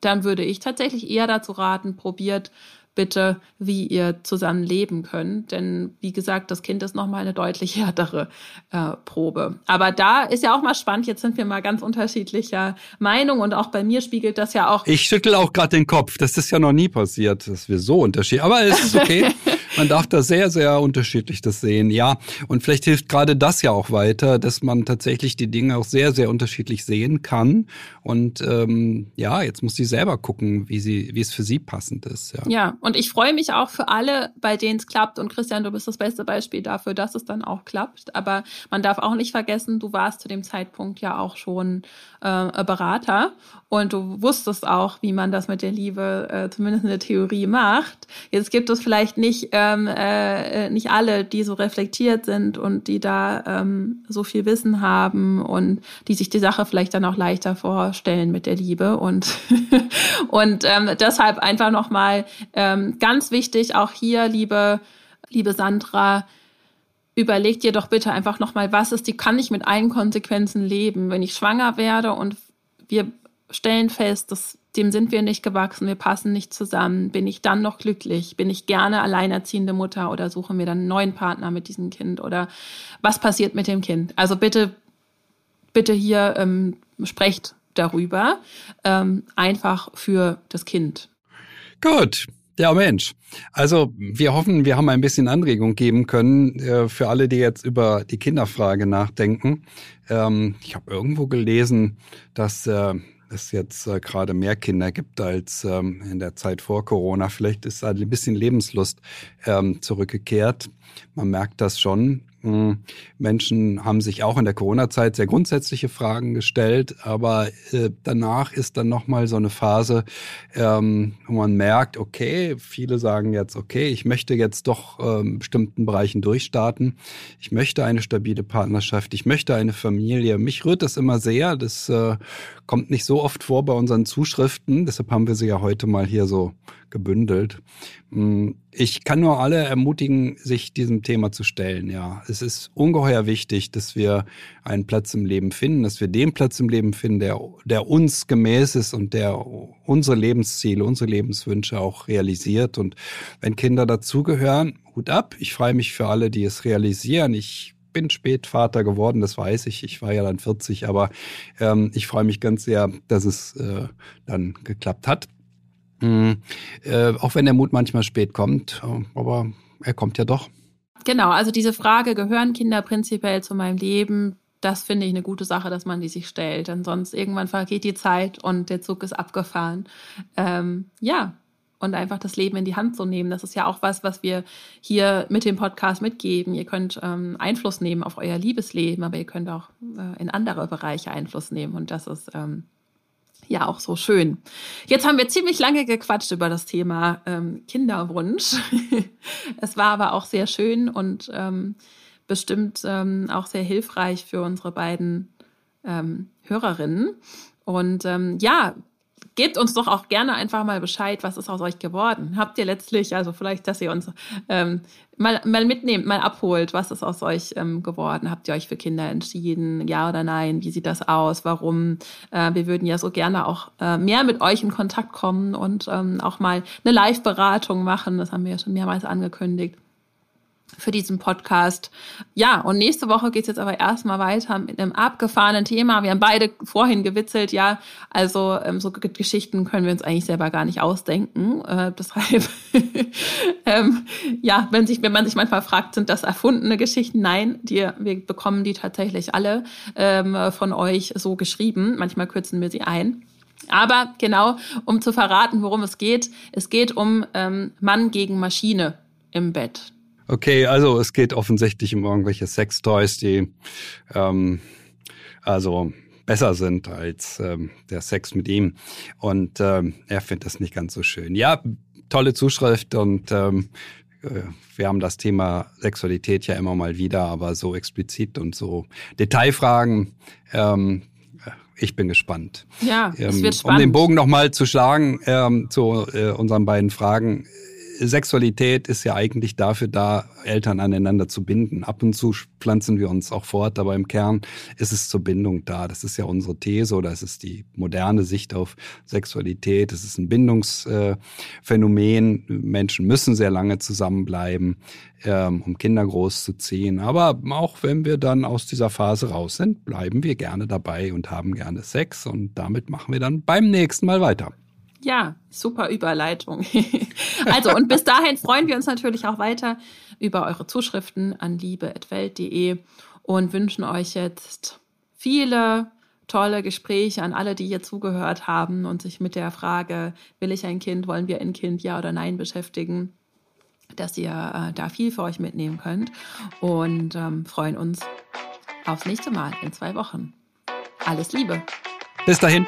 dann würde ich tatsächlich eher dazu raten, probiert bitte, wie ihr zusammen leben könnt. Denn wie gesagt, das Kind ist nochmal eine deutlich härtere äh, Probe. Aber da ist ja auch mal spannend, jetzt sind wir mal ganz unterschiedlicher Meinung und auch bei mir spiegelt das ja auch. Ich schüttel auch gerade den Kopf. Das ist ja noch nie passiert, dass wir so unterschiedlich. Aber es ist okay. man darf da sehr, sehr unterschiedlich das sehen. Ja, und vielleicht hilft gerade das ja auch weiter, dass man tatsächlich die Dinge auch sehr, sehr unterschiedlich sehen kann. Und ähm, ja, jetzt muss sie selber gucken, wie sie, wie es für sie passend ist. Ja, ja und ich freue mich auch für alle, bei denen es klappt. Und Christian, du bist das beste Beispiel dafür, dass es dann auch klappt. Aber man darf auch nicht vergessen, du warst zu dem Zeitpunkt ja auch schon äh, Berater und du wusstest auch, wie man das mit der Liebe äh, zumindest in der Theorie macht. Jetzt gibt es vielleicht nicht ähm, äh, nicht alle, die so reflektiert sind und die da ähm, so viel Wissen haben und die sich die Sache vielleicht dann auch leichter vorstellen mit der Liebe und und ähm, deshalb einfach noch mal ähm, ganz wichtig auch hier, liebe liebe Sandra überleg dir doch bitte einfach nochmal, was ist die, kann ich mit allen Konsequenzen leben, wenn ich schwanger werde und wir stellen fest, dass dem sind wir nicht gewachsen, wir passen nicht zusammen. Bin ich dann noch glücklich? Bin ich gerne alleinerziehende Mutter oder suche mir dann einen neuen Partner mit diesem Kind? Oder was passiert mit dem Kind? Also bitte, bitte hier ähm, sprecht darüber, ähm, einfach für das Kind. Gut. Ja, Mensch. Also wir hoffen, wir haben ein bisschen Anregung geben können äh, für alle, die jetzt über die Kinderfrage nachdenken. Ähm, ich habe irgendwo gelesen, dass äh, es jetzt äh, gerade mehr Kinder gibt als ähm, in der Zeit vor Corona. Vielleicht ist ein bisschen Lebenslust ähm, zurückgekehrt. Man merkt das schon. Menschen haben sich auch in der Corona-Zeit sehr grundsätzliche Fragen gestellt, aber äh, danach ist dann nochmal so eine Phase, ähm, wo man merkt, okay, viele sagen jetzt, okay, ich möchte jetzt doch ähm, bestimmten Bereichen durchstarten. Ich möchte eine stabile Partnerschaft, ich möchte eine Familie. Mich rührt das immer sehr. Das äh, kommt nicht so oft vor bei unseren Zuschriften. Deshalb haben wir sie ja heute mal hier so gebündelt. Hm, ich kann nur alle ermutigen, sich diesem Thema zu stellen. Ja, es ist ungeheuer wichtig, dass wir einen Platz im Leben finden, dass wir den Platz im Leben finden, der, der uns gemäß ist und der unsere Lebensziele, unsere Lebenswünsche auch realisiert. Und wenn Kinder dazugehören, Hut ab. Ich freue mich für alle, die es realisieren. Ich bin spät geworden, das weiß ich. Ich war ja dann 40, aber ähm, ich freue mich ganz sehr, dass es äh, dann geklappt hat. Mhm. Äh, auch wenn der Mut manchmal spät kommt, äh, aber er kommt ja doch. Genau, also diese Frage, gehören Kinder prinzipiell zu meinem Leben? Das finde ich eine gute Sache, dass man die sich stellt. Denn sonst irgendwann vergeht die Zeit und der Zug ist abgefahren. Ähm, ja, und einfach das Leben in die Hand zu nehmen. Das ist ja auch was, was wir hier mit dem Podcast mitgeben. Ihr könnt ähm, Einfluss nehmen auf euer Liebesleben, aber ihr könnt auch äh, in andere Bereiche Einfluss nehmen. Und das ist ähm, ja auch so schön. Jetzt haben wir ziemlich lange gequatscht über das Thema ähm, Kinderwunsch. es war aber auch sehr schön und ähm, bestimmt ähm, auch sehr hilfreich für unsere beiden ähm, Hörerinnen. Und ja, gebt uns doch auch gerne einfach mal Bescheid, was ist aus euch geworden. Habt ihr letztlich, also vielleicht, dass ihr uns ähm, mal, mal mitnehmt, mal abholt, was ist aus euch ähm, geworden? Habt ihr euch für Kinder entschieden? Ja oder nein? Wie sieht das aus? Warum? Äh, wir würden ja so gerne auch äh, mehr mit euch in Kontakt kommen und ähm, auch mal eine Live-Beratung machen. Das haben wir ja schon mehrmals angekündigt für diesen Podcast. Ja, und nächste Woche geht's jetzt aber erstmal weiter mit einem abgefahrenen Thema. Wir haben beide vorhin gewitzelt, ja. Also ähm, so Geschichten können wir uns eigentlich selber gar nicht ausdenken. Äh, deshalb, ähm, ja, wenn, sich, wenn man sich manchmal fragt, sind das erfundene Geschichten? Nein, die, wir bekommen die tatsächlich alle ähm, von euch so geschrieben. Manchmal kürzen wir sie ein. Aber genau, um zu verraten, worum es geht, es geht um ähm, Mann gegen Maschine im Bett. Okay, also es geht offensichtlich um irgendwelche Sextoys, die ähm, also besser sind als ähm, der Sex mit ihm. Und ähm, er findet das nicht ganz so schön. Ja, tolle Zuschrift und ähm, äh, wir haben das Thema Sexualität ja immer mal wieder, aber so explizit und so Detailfragen. Ähm, ich bin gespannt. Ja, es ähm, wird spannend. Um den Bogen nochmal zu schlagen ähm, zu äh, unseren beiden Fragen Sexualität ist ja eigentlich dafür da, Eltern aneinander zu binden. Ab und zu pflanzen wir uns auch fort, aber im Kern ist es zur Bindung da. Das ist ja unsere These oder es ist die moderne Sicht auf Sexualität. Es ist ein Bindungsphänomen. Menschen müssen sehr lange zusammenbleiben, ähm, um Kinder großzuziehen. Aber auch wenn wir dann aus dieser Phase raus sind, bleiben wir gerne dabei und haben gerne Sex und damit machen wir dann beim nächsten Mal weiter. Ja, super Überleitung. also, und bis dahin freuen wir uns natürlich auch weiter über eure Zuschriften an liebe.welt.de und wünschen euch jetzt viele tolle Gespräche an alle, die hier zugehört haben und sich mit der Frage, will ich ein Kind, wollen wir ein Kind, ja oder nein beschäftigen, dass ihr äh, da viel für euch mitnehmen könnt und ähm, freuen uns aufs nächste Mal in zwei Wochen. Alles Liebe. Bis dahin.